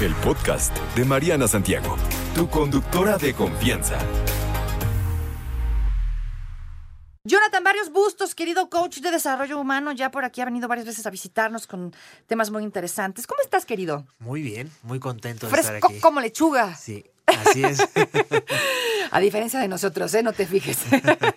el podcast de Mariana Santiago, tu conductora de confianza. Jonathan Varios Bustos, querido coach de desarrollo humano, ya por aquí ha venido varias veces a visitarnos con temas muy interesantes. ¿Cómo estás, querido? Muy bien, muy contento de Fresco estar aquí. como lechuga. Sí, así es. A diferencia de nosotros, ¿eh? No te fijes.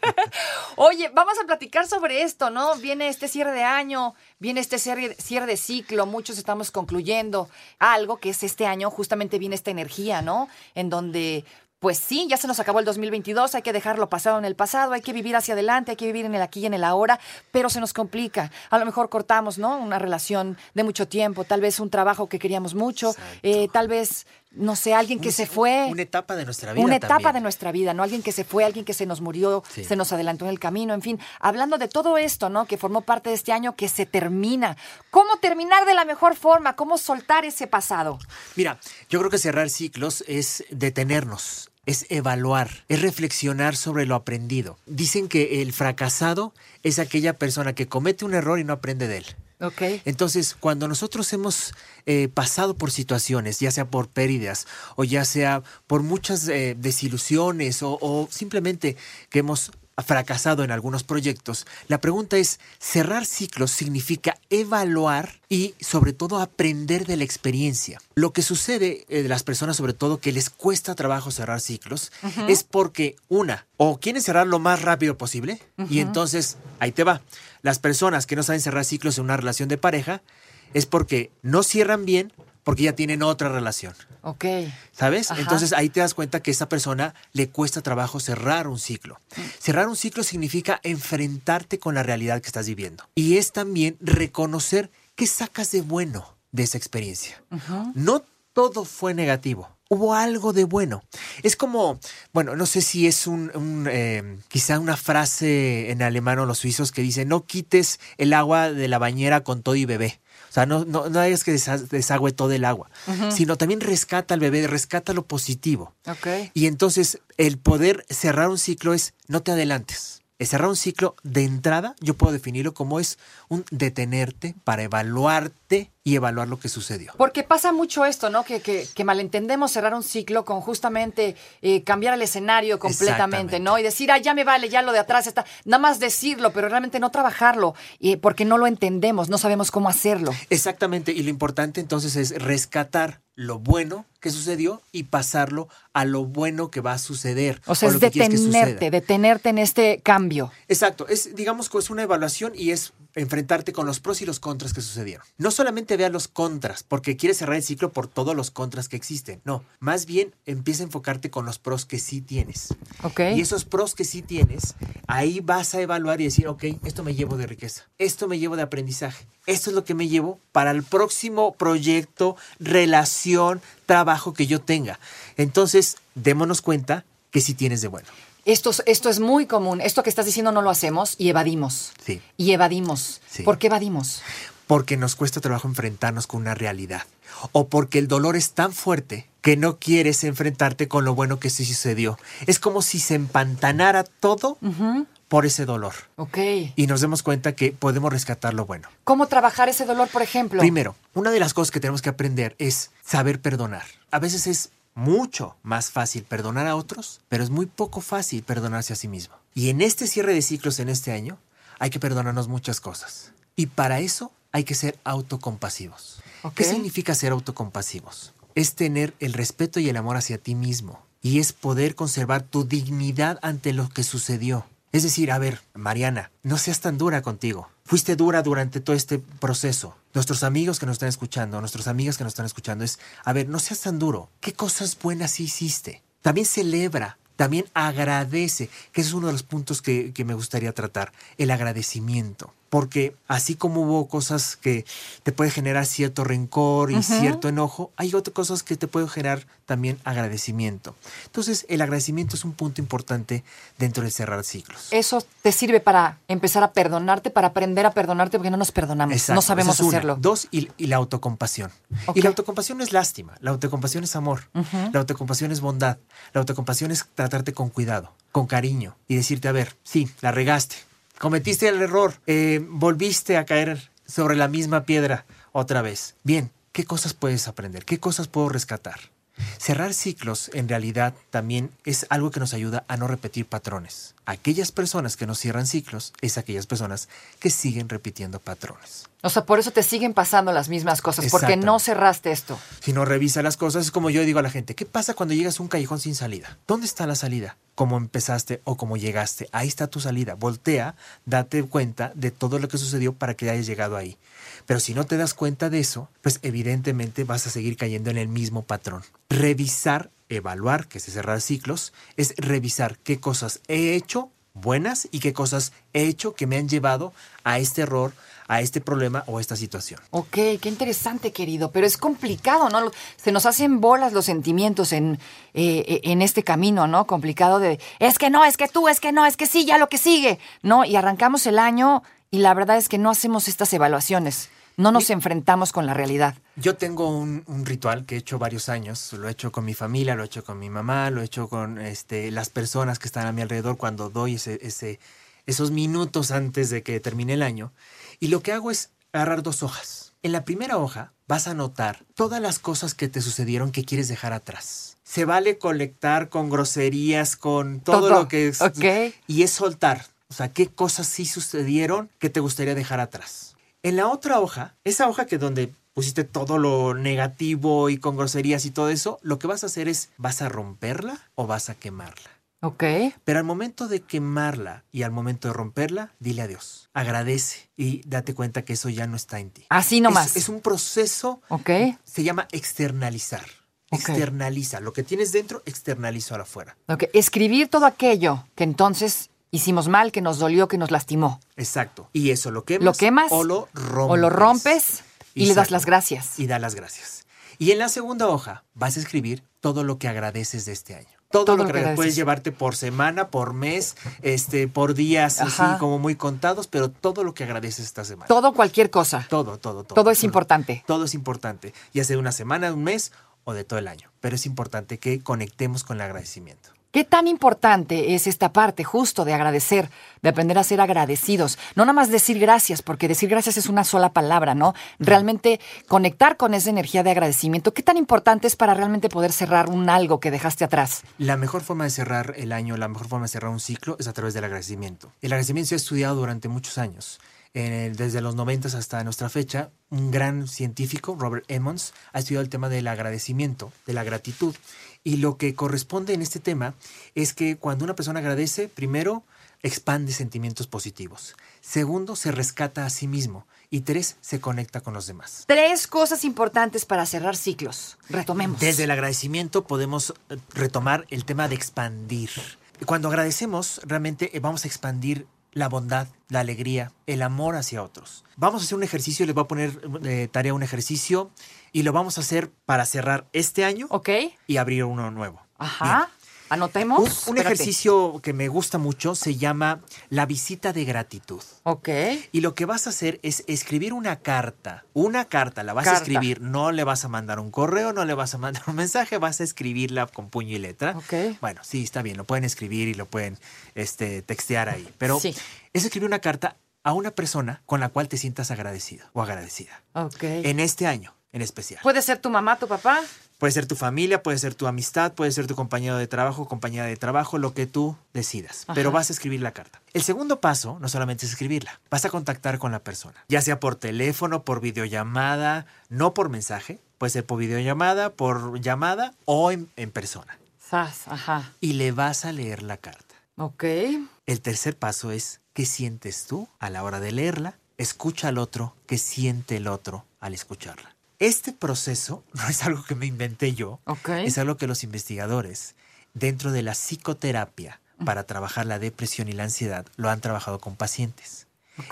Oye, vamos a platicar sobre esto, ¿no? Viene este cierre de año, viene este cierre, cierre de ciclo, muchos estamos concluyendo algo que es este año, justamente viene esta energía, ¿no? En donde pues sí, ya se nos acabó el 2022, hay que dejarlo pasado en el pasado, hay que vivir hacia adelante, hay que vivir en el aquí y en el ahora, pero se nos complica. A lo mejor cortamos, ¿no? Una relación de mucho tiempo, tal vez un trabajo que queríamos mucho, eh, tal vez, no sé, alguien que Un- se fue. Una etapa de nuestra vida. Una etapa también. de nuestra vida, ¿no? Alguien que se fue, alguien que se nos murió, Sí. se nos adelantó en el camino, en fin. Hablando de todo esto, ¿no? Que formó parte de este año que se termina. ¿Cómo terminar de la mejor forma? ¿Cómo soltar ese pasado? Mira, yo creo que cerrar ciclos es detenernos. Es evaluar, es reflexionar sobre lo aprendido. Dicen que el fracasado es aquella persona que comete un error y no aprende de él. Ok. Entonces, cuando nosotros hemos eh, pasado por situaciones, ya sea por pérdidas o ya sea por muchas eh, desilusiones o, o simplemente que hemos fracasado en algunos proyectos, la pregunta es, cerrar ciclos significa evaluar y sobre todo aprender de la experiencia. Lo que sucede eh, de las personas sobre todo que les cuesta trabajo cerrar ciclos es porque una, o quieren cerrar lo más rápido posible y entonces ahí te va. Las personas que no saben cerrar ciclos en una relación de pareja es porque no cierran bien porque ya tienen otra relación. Ok. ¿Sabes? Ajá. Entonces ahí te das cuenta que a esa persona le cuesta trabajo cerrar un ciclo. Cerrar un ciclo significa enfrentarte con la realidad que estás viviendo. Y es también reconocer qué sacas de bueno de esa experiencia. No todo fue negativo. Hubo algo de bueno. Es como, bueno, no sé si es un, un, eh, quizá una frase en alemán o los suizos que dice, no quites el agua de la bañera con todo y bebé. O sea, no, no, no hagas que desa- desagüe todo el agua, sino también rescata al bebé, rescata lo positivo. Ok. Y entonces el poder cerrar un ciclo es no te adelantes. El cerrar un ciclo de entrada, yo puedo definirlo como es un detenerte para evaluarte y evaluar lo que sucedió. Porque pasa mucho esto, ¿no? Que, que, que malentendemos cerrar un ciclo con justamente eh, cambiar el escenario completamente. ¿no? Y decir, ah, ya me vale, ya lo de atrás está. Nada más decirlo, pero realmente no trabajarlo, eh, porque no lo entendemos, no sabemos cómo hacerlo. Exactamente, y lo importante entonces es rescatar lo bueno que sucedió y pasarlo a lo bueno que va a suceder. O sea, es detenerte, detenerte en este cambio. Exacto, es digamos que es una evaluación y es enfrentarte con los pros y los contras que sucedieron. No solamente vea los contras, porque quieres cerrar el ciclo por todos los contras que existen. No, más bien empieza a enfocarte con los pros que sí tienes. ¿Ok? Y esos pros que sí tienes, ahí vas a evaluar y decir, ok, esto me llevo de riqueza, esto me llevo de aprendizaje, esto es lo que me llevo para el próximo proyecto, relación, trabajo que yo tenga. Entonces, démonos cuenta que sí tienes de bueno. Esto, es- esto es muy común. Esto que estás diciendo no lo hacemos y evadimos. Sí. Y evadimos. Sí. ¿Por qué evadimos? Porque nos cuesta trabajo enfrentarnos con una realidad o porque el dolor es tan fuerte que no quieres enfrentarte con lo bueno que sí sucedió. Es como si se empantanara todo por ese dolor Ok. y nos demos cuenta que podemos rescatar lo bueno. ¿Cómo trabajar ese dolor, por ejemplo? Primero, una de las cosas que tenemos que aprender es saber perdonar. A veces es mucho más fácil perdonar a otros, pero es muy poco fácil perdonarse a sí mismo. Y en este cierre de ciclos en este año, hay que perdonarnos muchas cosas. Y para eso hay que ser autocompasivos. Ok. ¿Qué significa ser autocompasivos? Es tener el respeto y el amor hacia ti mismo. Y es poder conservar tu dignidad ante lo que sucedió. Es decir, a ver, Mariana, no seas tan dura contigo. Fuiste dura durante todo este proceso. Nuestros amigos que nos están escuchando, nuestras amigas que nos están escuchando, es, a ver, no seas tan duro. ¿Qué cosas buenas hiciste? También celebra, también agradece, que ese es uno de los puntos que, que me gustaría tratar, el agradecimiento. Porque así como hubo cosas que te puede generar cierto rencor y cierto enojo, hay otras cosas que te pueden generar también agradecimiento. Entonces, el agradecimiento es un punto importante dentro de cerrar ciclos. Eso te sirve para empezar a perdonarte, para aprender a perdonarte, porque no nos perdonamos, Exacto, no sabemos una. hacerlo. Dos, y, y la autocompasión. Y la autocompasión no es lástima, la autocompasión es amor, la autocompasión es bondad, la autocompasión es tratarte con cuidado, con cariño y decirte, a ver, sí, la regaste, cometiste el error, eh, volviste a caer sobre la misma piedra otra vez. Bien, ¿qué cosas puedes aprender? ¿Qué cosas puedo rescatar? Cerrar ciclos en realidad también es algo que nos ayuda a no repetir patrones. Aquellas personas que no cierran ciclos es aquellas personas que siguen repitiendo patrones. O sea, por eso te siguen pasando las mismas cosas, porque no cerraste esto. Si no revisa las cosas, es como yo digo a la gente, ¿qué pasa cuando llegas a un callejón sin salida? ¿Dónde está la salida? ¿Cómo empezaste o cómo llegaste? Ahí está tu salida. Voltea, date cuenta de todo lo que sucedió para que hayas llegado ahí. Pero si no te das cuenta de eso, pues evidentemente vas a seguir cayendo en el mismo patrón. Revisar, evaluar, que es cerrar ciclos, es revisar qué cosas he hecho buenas y qué cosas he hecho que me han llevado a este error, a este problema o a esta situación. Ok, qué interesante, querido, pero es complicado, ¿no? Se nos hacen bolas los sentimientos en, eh, en este camino, ¿no? Complicado de, es que no, es que tú, es que no, es que sí, ya lo que sigue, ¿no? Y arrancamos el año y la verdad es que no hacemos estas evaluaciones. No nos enfrentamos con la realidad. Yo tengo un, ritual que he hecho varios años. Lo he hecho con mi familia, lo he hecho con mi mamá, lo he hecho con este, las personas que están a mi alrededor cuando doy ese, ese, esos minutos antes de que termine el año. Y lo que hago es agarrar dos hojas. En la primera hoja vas a anotar todas las cosas que te sucedieron que quieres dejar atrás. Se vale colectar con groserías, con todo, lo que es. Y es soltar. O sea, qué cosas sí sucedieron que te gustaría dejar atrás. En la otra hoja, esa hoja que donde pusiste todo lo negativo y con groserías y todo eso, lo que vas a hacer es, ¿vas a romperla o vas a quemarla? Ok. Pero al momento de quemarla y al momento de romperla, dile adiós. Agradece y date cuenta que eso ya no está en ti. Así nomás. Es, es un proceso. Ok. Se llama externalizar. Externaliza. Lo que tienes dentro, externaliza afuera. Ok. Escribir todo aquello que entonces hicimos mal, que nos dolió, que nos lastimó. Exacto. Y eso lo quemas. Lo quemas. O lo rompes. O lo rompes y le das las gracias. Y da las gracias. Y en la segunda hoja vas a escribir todo lo que agradeces de este año. Todo, lo, que, puedes llevarte por semana, por mes, este, por días, así como muy contados, pero todo lo que agradeces esta semana. Todo, cualquier cosa. Todo, todo, todo. Todo es importante. Todo es importante, ya sea de una semana, un mes o de todo el año. Pero es importante que conectemos con el agradecimiento. ¿Qué tan importante es esta parte justo de agradecer, de aprender a ser agradecidos? No nada más decir gracias, porque decir gracias es una sola palabra, ¿no? Realmente conectar con esa energía de agradecimiento. ¿Qué tan importante es para realmente poder cerrar un algo que dejaste atrás? La mejor forma de cerrar el año, la mejor forma de cerrar un ciclo es a través del agradecimiento. El agradecimiento se ha estudiado durante muchos años. Desde los 90 hasta nuestra fecha, un gran científico, Robert Emmons, ha estudiado el tema del agradecimiento, de la gratitud. Y lo que corresponde en este tema es que cuando una persona agradece, primero, expande sentimientos positivos. Segundo, se rescata a sí mismo. Y tres, se conecta con los demás. Tres cosas importantes para cerrar ciclos. Retomemos. Desde el agradecimiento podemos eh, retomar el tema de expandir. Cuando agradecemos, realmente eh, vamos a expandir la bondad, la alegría, el amor hacia otros. Vamos a hacer un ejercicio, les voy a poner de tarea un ejercicio y lo vamos a hacer para cerrar este año Ok. y abrir uno nuevo. Ajá. Anotemos. Un, ejercicio que me gusta mucho se llama la visita de gratitud. Ok. Y lo que vas a hacer es escribir una carta. Una carta, la vas a escribir. No le vas a mandar un correo, no le vas a mandar un mensaje, vas a escribirla con puño y letra. Ok. Bueno, sí, está bien, lo pueden escribir y lo pueden este, textear ahí. Pero es escribir una carta a una persona con la cual te sientas agradecido o agradecida. Ok. En este año en especial. Puede ser tu mamá, tu papá. Puede ser tu familia, puede ser tu amistad, puede ser tu compañero de trabajo, compañera de trabajo, lo que tú decidas. Pero vas a escribir la carta. El segundo paso no solamente es escribirla, vas a contactar con la persona, ya sea por teléfono, por videollamada, no por mensaje, puede ser por videollamada, por llamada o en, persona. ajá. Y le vas a leer la carta. Ok. El tercer paso es qué sientes tú a la hora de leerla, escucha al otro, qué siente el otro al escucharla. Este proceso no es algo que me inventé yo, es algo que los investigadores dentro de la psicoterapia para trabajar la depresión y la ansiedad lo han trabajado con pacientes.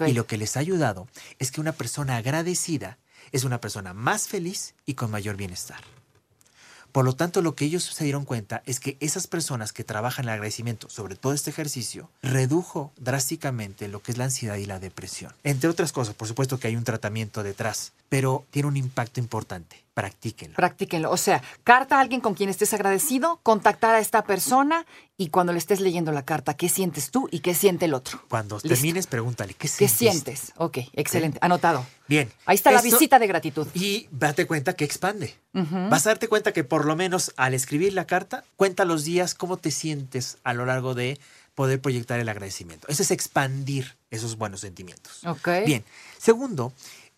Y lo que les ha ayudado es que una persona agradecida es una persona más feliz y con mayor bienestar. Por lo tanto, lo que ellos se dieron cuenta es que esas personas que trabajan el agradecimiento, sobre todo este ejercicio, redujo drásticamente lo que es la ansiedad y la depresión. Entre otras cosas, por supuesto que hay un tratamiento detrás, pero tiene un impacto importante. Practíquenlo. Practíquenlo. O sea, carta a alguien con quien estés agradecido, contactar a esta persona y cuando le estés leyendo la carta, ¿qué sientes tú y qué siente el otro? Cuando Listo. termines, pregúntale, ¿qué ¿Qué sientes? sientes? Ok, excelente. Anotado. Bien. Ahí está la visita de gratitud. Y date cuenta que expande. Vas a darte cuenta que por lo menos al escribir la carta, cuenta los días, cómo te sientes a lo largo de poder proyectar el agradecimiento. Eso es expandir esos buenos sentimientos. Ok. Bien. Segundo,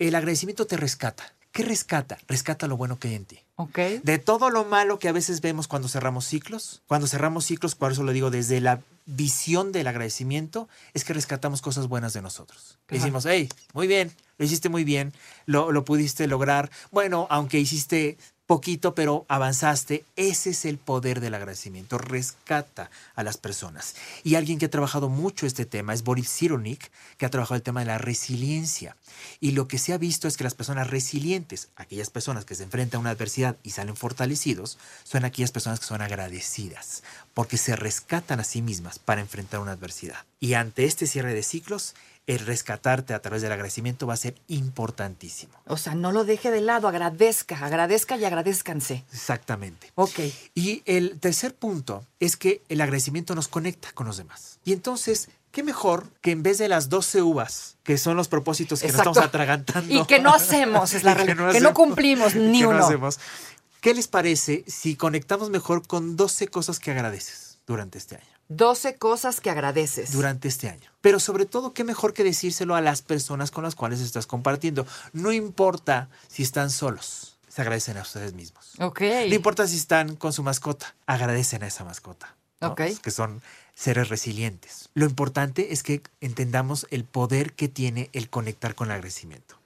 el agradecimiento te rescata. ¿Qué rescata? Rescata lo bueno que hay en ti. Ok. De todo lo malo que a veces vemos cuando cerramos ciclos, cuando cerramos ciclos, por eso lo digo, desde la visión del agradecimiento, es que rescatamos cosas buenas de nosotros. Decimos, hey, muy bien, lo hiciste muy bien, lo, lo pudiste lograr. Bueno, aunque hiciste poquito, pero avanzaste. Ese es el poder del agradecimiento. Rescata a las personas. Y alguien que ha trabajado mucho este tema es Boris Cyrulnik, que ha trabajado el tema de la resiliencia. Y lo que se ha visto es que las personas resilientes, aquellas personas que se enfrentan a una adversidad y salen fortalecidos, son aquellas personas que son agradecidas, porque se rescatan a sí mismas para enfrentar una adversidad. Y ante este cierre de ciclos, el rescatarte a través del agradecimiento va a ser importantísimo. O sea, no lo deje de lado, agradezca, agradezca y agradezcanse. Exactamente. Ok. Y el tercer punto es que el agradecimiento nos conecta con los demás. Y entonces, ¿qué mejor que en vez de las 12 uvas, que son los propósitos que Exacto. nos estamos atragantando? Y que no hacemos, es la que realidad. no que no cumplimos ni que no uno. hacemos. ¿Qué les parece si conectamos mejor con 12 cosas que agradeces durante este año? 12 cosas que agradeces. Durante este año. Pero sobre todo, qué mejor que decírselo a las personas con las cuales estás compartiendo. No importa si están solos, se agradecen a ustedes mismos. Ok. No importa si están con su mascota, agradecen a esa mascota. ¿no? Ok. Que son seres resilientes. Lo importante es que entendamos el poder que tiene el conectar con el agradecimiento.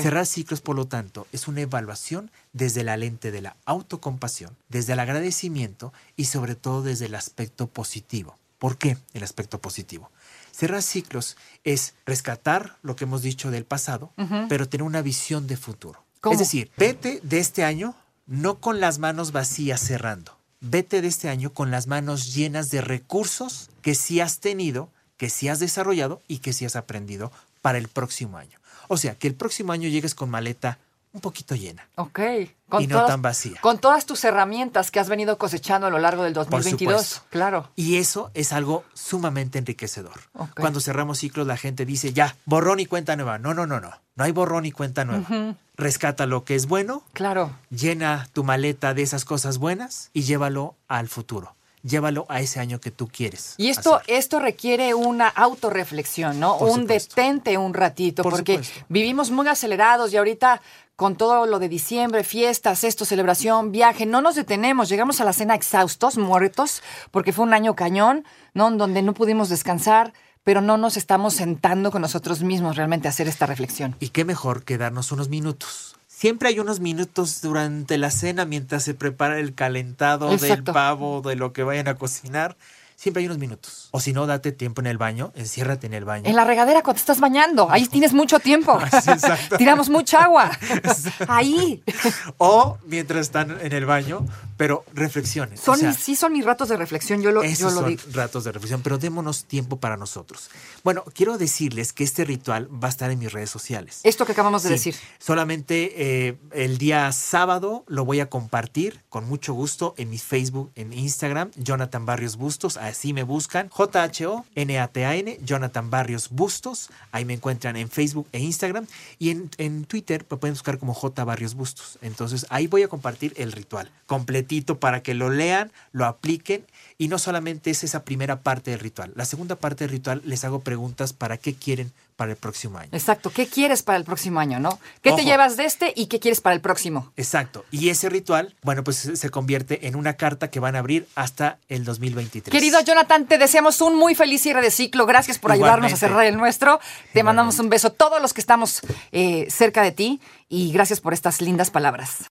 Cerrar ciclos, por lo tanto, es una evaluación desde la lente de la autocompasión, desde el agradecimiento y sobre todo desde el aspecto positivo. ¿Por qué el aspecto positivo? Cerrar ciclos es rescatar lo que hemos dicho del pasado, pero tener una visión de futuro. ¿Cómo? Es decir, vete de este año no con las manos vacías cerrando. Vete de este año con las manos llenas de recursos que sí has tenido, que sí has desarrollado y que sí has aprendido para el próximo año. O sea, que el próximo año llegues con maleta un poquito llena. Ok. Y no tan vacía. Con todas tus herramientas que has venido cosechando a lo largo del 2022. supuesto. Claro. Y eso es algo sumamente enriquecedor. Cuando cerramos ciclos, la gente dice, ya, borrón y cuenta nueva. No, no, no, no. No hay borrón y cuenta nueva. Rescata lo que es bueno, Claro. llena tu maleta de esas cosas buenas y llévalo al futuro. Llévalo a ese año que tú quieres. Y esto, hacer. esto requiere una autorreflexión, ¿no? Por un supuesto. detente un ratito, Por porque supuesto. vivimos muy acelerados y ahorita con todo lo de diciembre, fiestas, esto, celebración, viaje, no nos detenemos, llegamos a la cena exhaustos, muertos, porque fue un año cañón, ¿no? Donde no pudimos descansar, pero no nos estamos sentando con nosotros mismos realmente a hacer esta reflexión. Y qué mejor que darnos unos minutos. Siempre hay unos minutos durante la cena mientras se prepara el calentado del pavo, de lo que vayan a cocinar. Siempre hay unos minutos. O si no, date tiempo en el baño, enciérrate en el baño. En la regadera cuando estás bañando, ahí tienes mucho tiempo. Tiramos mucha agua. Ahí. O mientras están en el baño, pero reflexionen. Son O sea, mis- sí son mis ratos de reflexión, yo lo, yo Esos lo son ratos de reflexión, pero démonos tiempo para nosotros. Bueno, quiero decirles que este ritual va a estar en mis redes sociales. Esto que acabamos de Sí, decir. Solamente eh, el día sábado lo voy a compartir con mucho gusto en mi Facebook, en Instagram, Jonathan Barrios Bustos, así me buscan, J-H-O-N-A-T-A-N, Jonathan Barrios Bustos, ahí me encuentran en Facebook e Instagram, y en, en Twitter me pueden buscar como J Barrios Bustos. Entonces ahí voy a compartir el ritual para que lo lean, lo apliquen, y no solamente es esa primera parte del ritual, la segunda parte del ritual les hago preguntas para qué quieren para el próximo año. Exacto. ¿Qué quieres para el próximo año, no? ¿Qué te llevas de este y qué quieres para el próximo? Exacto. Y ese ritual, bueno, pues se convierte en una carta que van a abrir hasta el 2023. Querido Jonathan, te deseamos un muy feliz cierre de ciclo. Gracias por ayudarnos a cerrar el nuestro. Te mandamos un beso todos los que estamos eh, cerca de ti y gracias por estas lindas palabras.